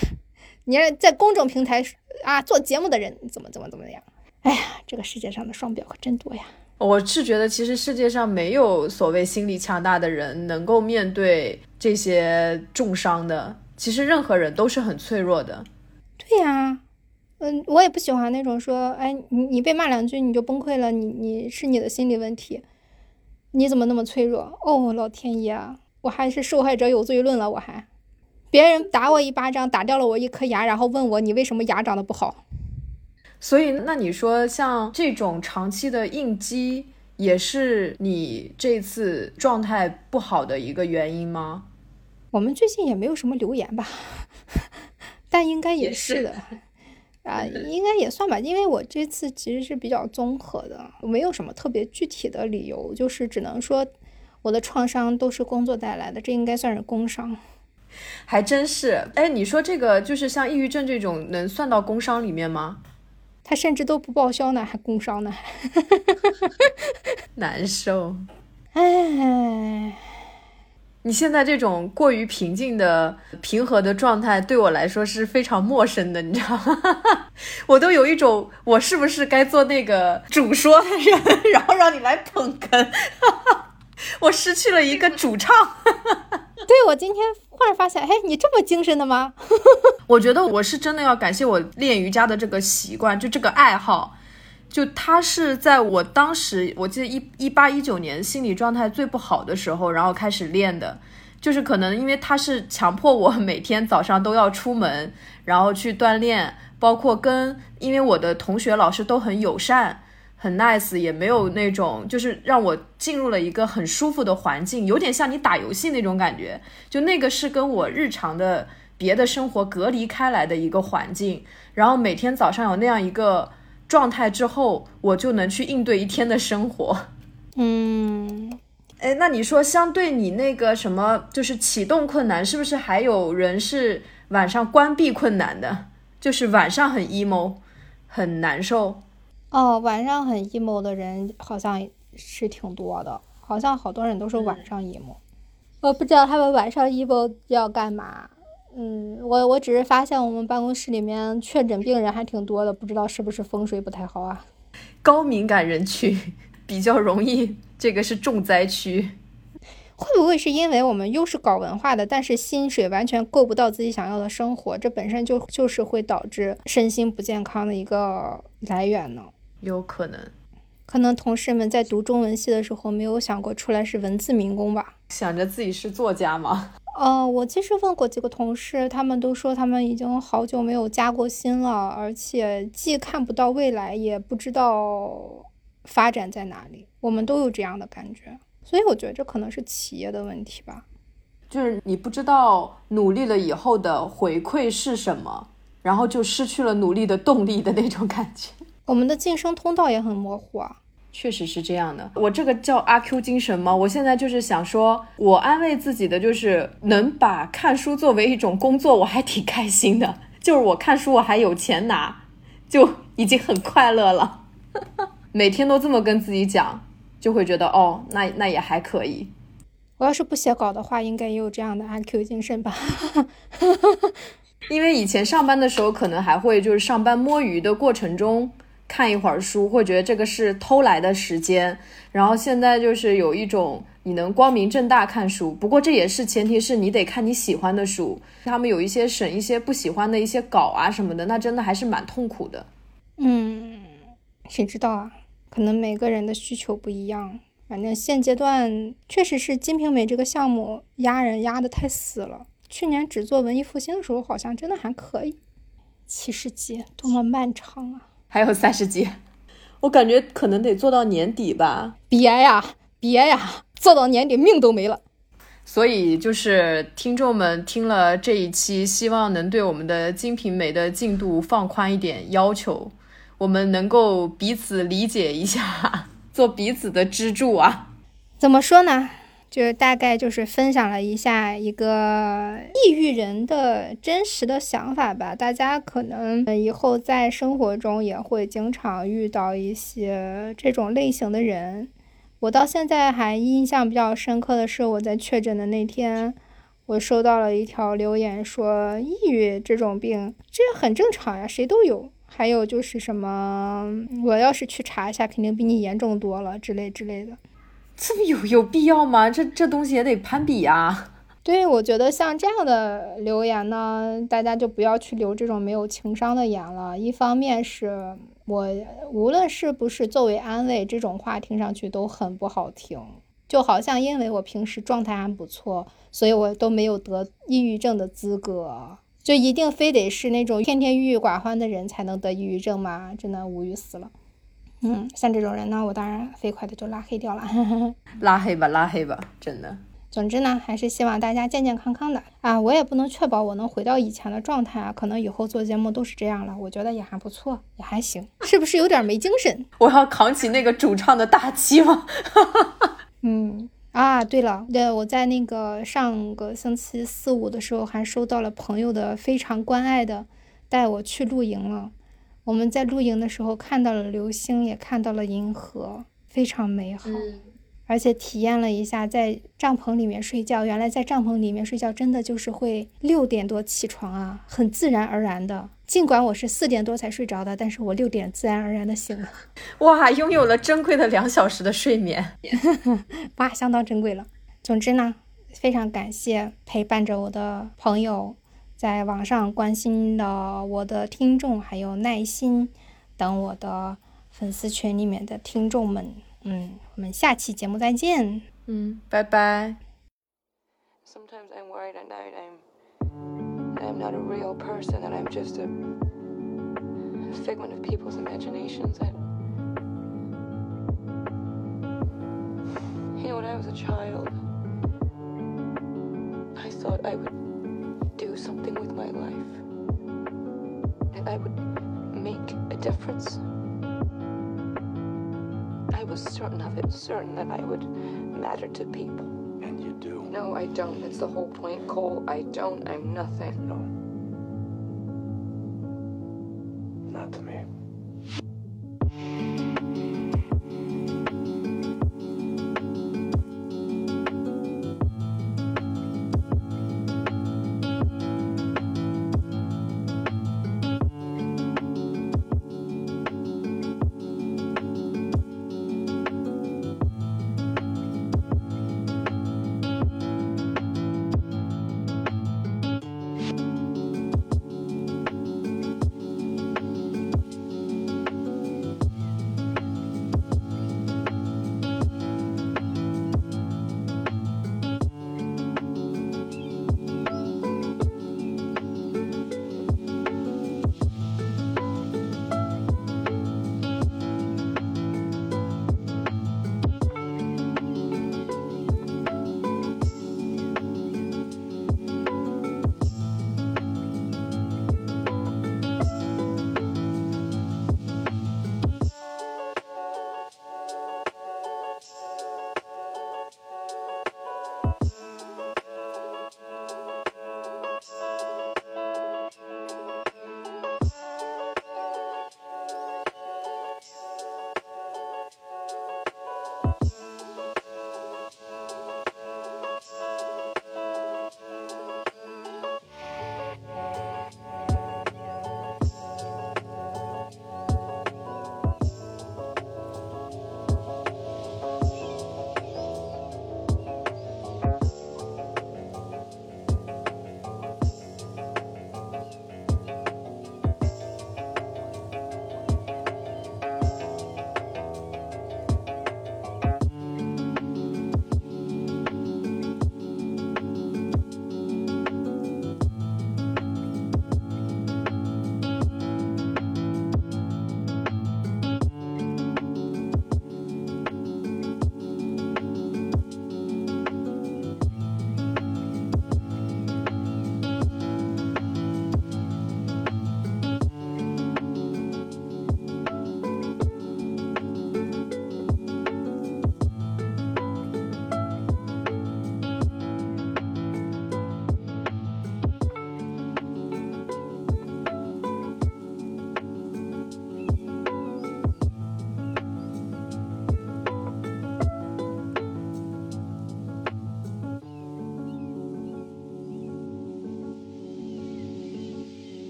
你在公众平台啊做节目的人怎么怎么怎么样？哎呀，这个世界上的双标可真多呀！我是觉得，其实世界上没有所谓心理强大的人能够面对这些重伤的，其实任何人都是很脆弱的。对呀，嗯，我也不喜欢那种说，哎，你你被骂两句你就崩溃了，你你是你的心理问题，你怎么那么脆弱？哦，老天爷啊，我还是受害者有罪论了，我还，别人打我一巴掌，打掉了我一颗牙，然后问我你为什么牙长得不好？所以，那你说像这种长期的应激，也是你这次状态不好的一个原因吗？我们最近也没有什么留言吧，但应该也是的，啊，应该也算吧，因为我这次其实是比较综合的，没有什么特别具体的理由，就是只能说我的创伤都是工作带来的，这应该算是工伤。还真是，哎，你说这个就是像抑郁症这种，能算到工伤里面吗？他甚至都不报销呢，还工伤呢，难受。哎，你现在这种过于平静的、平和的状态，对我来说是非常陌生的，你知道吗？我都有一种，我是不是该做那个主说的人，然后让你来捧哏？我失去了一个主唱。对，我今天忽然发现，哎，你这么精神的吗？我觉得我是真的要感谢我练瑜伽的这个习惯，就这个爱好，就它是在我当时，我记得一一八一九年心理状态最不好的时候，然后开始练的，就是可能因为它是强迫我每天早上都要出门，然后去锻炼，包括跟，因为我的同学老师都很友善。很 nice，也没有那种，就是让我进入了一个很舒服的环境，有点像你打游戏那种感觉。就那个是跟我日常的别的生活隔离开来的一个环境，然后每天早上有那样一个状态之后，我就能去应对一天的生活。嗯，哎，那你说相对你那个什么，就是启动困难，是不是还有人是晚上关闭困难的？就是晚上很 emo，很难受。哦，晚上很 emo 的人好像是挺多的，好像好多人都是晚上 emo。我不知道他们晚上 emo 要干嘛。嗯，我我只是发现我们办公室里面确诊病人还挺多的，不知道是不是风水不太好啊？高敏感人群比较容易，这个是重灾区。会不会是因为我们又是搞文化的，但是薪水完全够不到自己想要的生活，这本身就就是会导致身心不健康的一个来源呢？有可能，可能同事们在读中文系的时候没有想过出来是文字民工吧？想着自己是作家吗？呃，我其实问过几个同事，他们都说他们已经好久没有加过薪了，而且既看不到未来，也不知道发展在哪里。我们都有这样的感觉，所以我觉得这可能是企业的问题吧。就是你不知道努力了以后的回馈是什么，然后就失去了努力的动力的那种感觉。我们的晋升通道也很模糊啊，确实是这样的。我这个叫阿 Q 精神吗？我现在就是想说，我安慰自己的就是能把看书作为一种工作，我还挺开心的。就是我看书，我还有钱拿，就已经很快乐了。每天都这么跟自己讲，就会觉得哦，那那也还可以。我要是不写稿的话，应该也有这样的阿 Q 精神吧。因为以前上班的时候，可能还会就是上班摸鱼的过程中看一会儿书，会觉得这个是偷来的时间。然后现在就是有一种你能光明正大看书，不过这也是前提是你得看你喜欢的书。他们有一些审一些不喜欢的一些稿啊什么的，那真的还是蛮痛苦的。嗯，谁知道啊？可能每个人的需求不一样。反正现阶段确实是《金瓶梅》这个项目压人压得太死了。去年只做文艺复兴的时候，好像真的还可以。七十集多么漫长啊！还有三十集，我感觉可能得做到年底吧。别呀，别呀，做到年底命都没了。所以就是听众们听了这一期，希望能对我们的《金瓶梅》的进度放宽一点要求，我们能够彼此理解一下，做彼此的支柱啊。怎么说呢？就大概就是分享了一下一个抑郁人的真实的想法吧。大家可能以后在生活中也会经常遇到一些这种类型的人。我到现在还印象比较深刻的是，我在确诊的那天，我收到了一条留言说：“抑郁这种病，这很正常呀，谁都有。”还有就是什么，我要是去查一下，肯定比你严重多了之类之类的。这么有有必要吗？这这东西也得攀比呀。对，我觉得像这样的留言呢，大家就不要去留这种没有情商的言了。一方面是我无论是不是作为安慰，这种话听上去都很不好听，就好像因为我平时状态还不错，所以我都没有得抑郁症的资格，就一定非得是那种天天郁郁寡欢的人才能得抑郁症吗？真的无语死了。嗯，像这种人呢，我当然飞快的就拉黑掉了。拉黑吧，拉黑吧，真的。总之呢，还是希望大家健健康康的啊！我也不能确保我能回到以前的状态啊，可能以后做节目都是这样了。我觉得也还不错，也还行，是不是有点没精神？我要扛起那个主唱的大旗吗？嗯啊，对了，对，我在那个上个星期四五的时候，还收到了朋友的非常关爱的带我去露营了。我们在露营的时候看到了流星，也看到了银河，非常美好。而且体验了一下在帐篷里面睡觉，原来在帐篷里面睡觉真的就是会六点多起床啊，很自然而然的。尽管我是四点多才睡着的，但是我六点自然而然的醒了。哇，拥有了珍贵的两小时的睡眠，哇，相当珍贵了。总之呢，非常感谢陪伴着我的朋友，在网上关心的我的听众，还有耐心等我的粉丝群里面的听众们。嗯，我们下期节目再见。嗯，拜拜。Sometimes I'm worried at night I'm I'm not a real person and I'm just a figment of people's imaginations. I, you know, when I was a child, I thought I would do something with my life. And I would make a difference I was certain of it, certain that I would matter to people. And you do? No, I don't. That's the whole point, Cole. I don't. I'm nothing. No. Not to me.